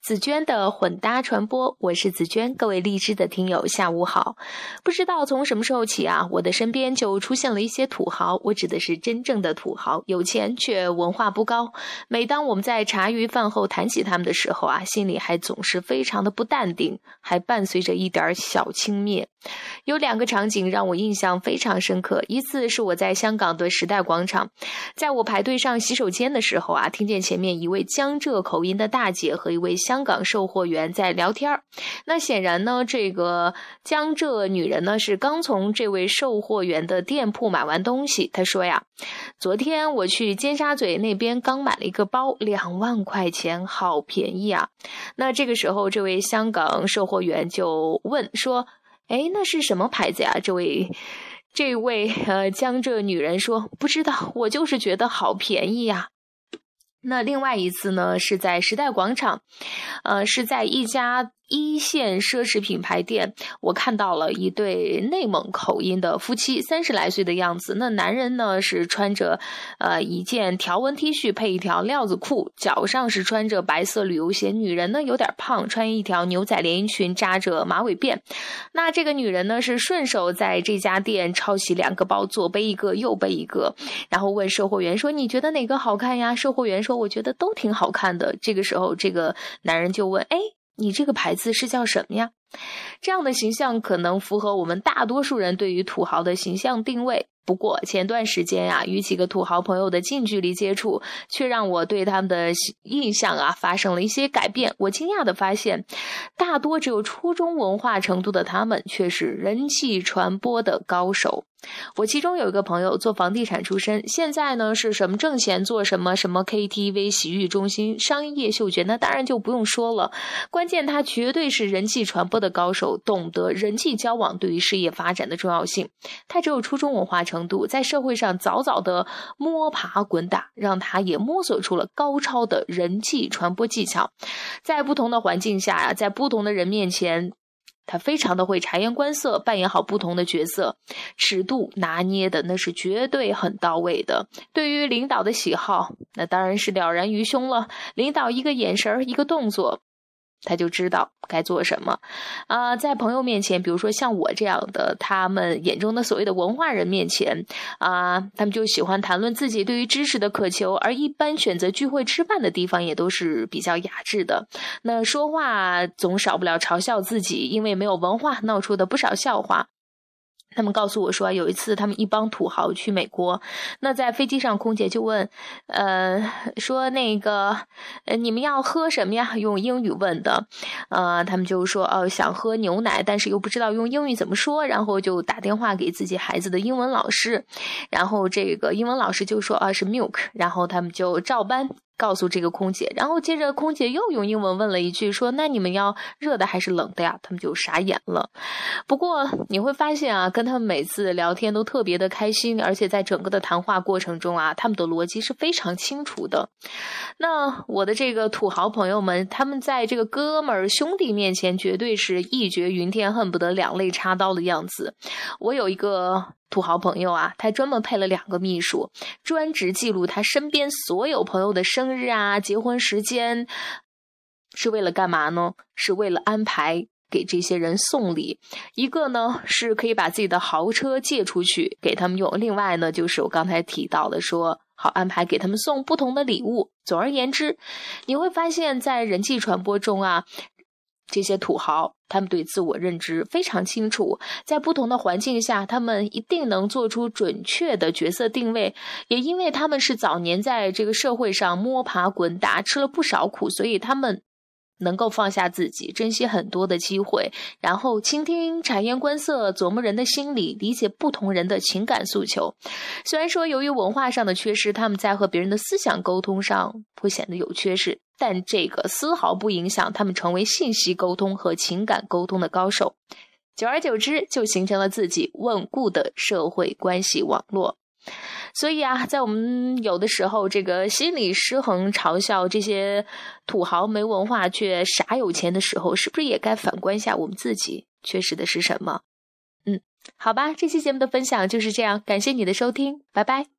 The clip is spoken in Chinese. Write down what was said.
紫娟的混搭传播，我是紫娟，各位荔枝的听友，下午好。不知道从什么时候起啊，我的身边就出现了一些土豪，我指的是真正的土豪，有钱却文化不高。每当我们在茶余饭后谈起他们的时候啊，心里还总是非常的不淡定，还伴随着一点小轻蔑。有两个场景让我印象非常深刻，一次是我在香港的时代广场，在我排队上洗手间的时候啊，听见前面一位江浙口音的大姐和一位香港售货员在聊天儿。那显然呢，这个江浙女人呢是刚从这位售货员的店铺买完东西。她说呀：“昨天我去尖沙咀那边刚买了一个包，两万块钱，好便宜啊。”那这个时候，这位香港售货员就问说。哎，那是什么牌子呀？这位，这位呃江浙女人说不知道，我就是觉得好便宜呀。那另外一次呢，是在时代广场，呃，是在一家。一线奢侈品牌店，我看到了一对内蒙口音的夫妻，三十来岁的样子。那男人呢是穿着，呃，一件条纹 T 恤配一条料子裤，脚上是穿着白色旅游鞋。女人呢有点胖，穿一条牛仔连衣裙，扎着马尾辫。那这个女人呢是顺手在这家店抄起两个包，左背一个，右背一个，然后问售货员说：“你觉得哪个好看呀？”售货员说：“我觉得都挺好看的。”这个时候，这个男人就问：“哎。”你这个牌子是叫什么呀？这样的形象可能符合我们大多数人对于土豪的形象定位。不过前段时间呀，与几个土豪朋友的近距离接触，却让我对他们的印象啊发生了一些改变。我惊讶的发现，大多只有初中文化程度的他们，却是人气传播的高手。我其中有一个朋友做房地产出身，现在呢是什么挣钱做什么，什么 KTV、洗浴中心、商业嗅觉，那当然就不用说了。关键他绝对是人际传播的高手，懂得人际交往对于事业发展的重要性。他只有初中文化程度，在社会上早早的摸爬滚打，让他也摸索出了高超的人际传播技巧。在不同的环境下呀，在不同的人面前。他非常的会察言观色，扮演好不同的角色，尺度拿捏的那是绝对很到位的。对于领导的喜好，那当然是了然于胸了。领导一个眼神儿，一个动作。他就知道该做什么，啊，在朋友面前，比如说像我这样的，他们眼中的所谓的文化人面前，啊，他们就喜欢谈论自己对于知识的渴求，而一般选择聚会吃饭的地方也都是比较雅致的。那说话总少不了嘲笑自己，因为没有文化闹出的不少笑话。他们告诉我说，有一次他们一帮土豪去美国，那在飞机上，空姐就问，呃，说那个，呃，你们要喝什么呀？用英语问的，呃，他们就说，哦，想喝牛奶，但是又不知道用英语怎么说，然后就打电话给自己孩子的英文老师，然后这个英文老师就说，啊，是 milk，然后他们就照搬。告诉这个空姐，然后接着空姐又用英文问了一句，说：“那你们要热的还是冷的呀？”他们就傻眼了。不过你会发现啊，跟他们每次聊天都特别的开心，而且在整个的谈话过程中啊，他们的逻辑是非常清楚的。那我的这个土豪朋友们，他们在这个哥们儿兄弟面前，绝对是一绝云天，恨不得两肋插刀的样子。我有一个。土豪朋友啊，他专门配了两个秘书，专职记录他身边所有朋友的生日啊、结婚时间，是为了干嘛呢？是为了安排给这些人送礼。一个呢是可以把自己的豪车借出去给他们用，另外呢就是我刚才提到的，说好安排给他们送不同的礼物。总而言之，你会发现在人际传播中啊。这些土豪，他们对自我认知非常清楚，在不同的环境下，他们一定能做出准确的角色定位。也因为他们是早年在这个社会上摸爬滚打，吃了不少苦，所以他们。能够放下自己，珍惜很多的机会，然后倾听、察言观色、琢磨人的心理，理解不同人的情感诉求。虽然说由于文化上的缺失，他们在和别人的思想沟通上会显得有缺失，但这个丝毫不影响他们成为信息沟通和情感沟通的高手。久而久之，就形成了自己稳固的社会关系网络。所以啊，在我们有的时候这个心理失衡、嘲笑这些土豪没文化却傻有钱的时候，是不是也该反观一下我们自己缺失的是什么？嗯，好吧，这期节目的分享就是这样，感谢你的收听，拜拜。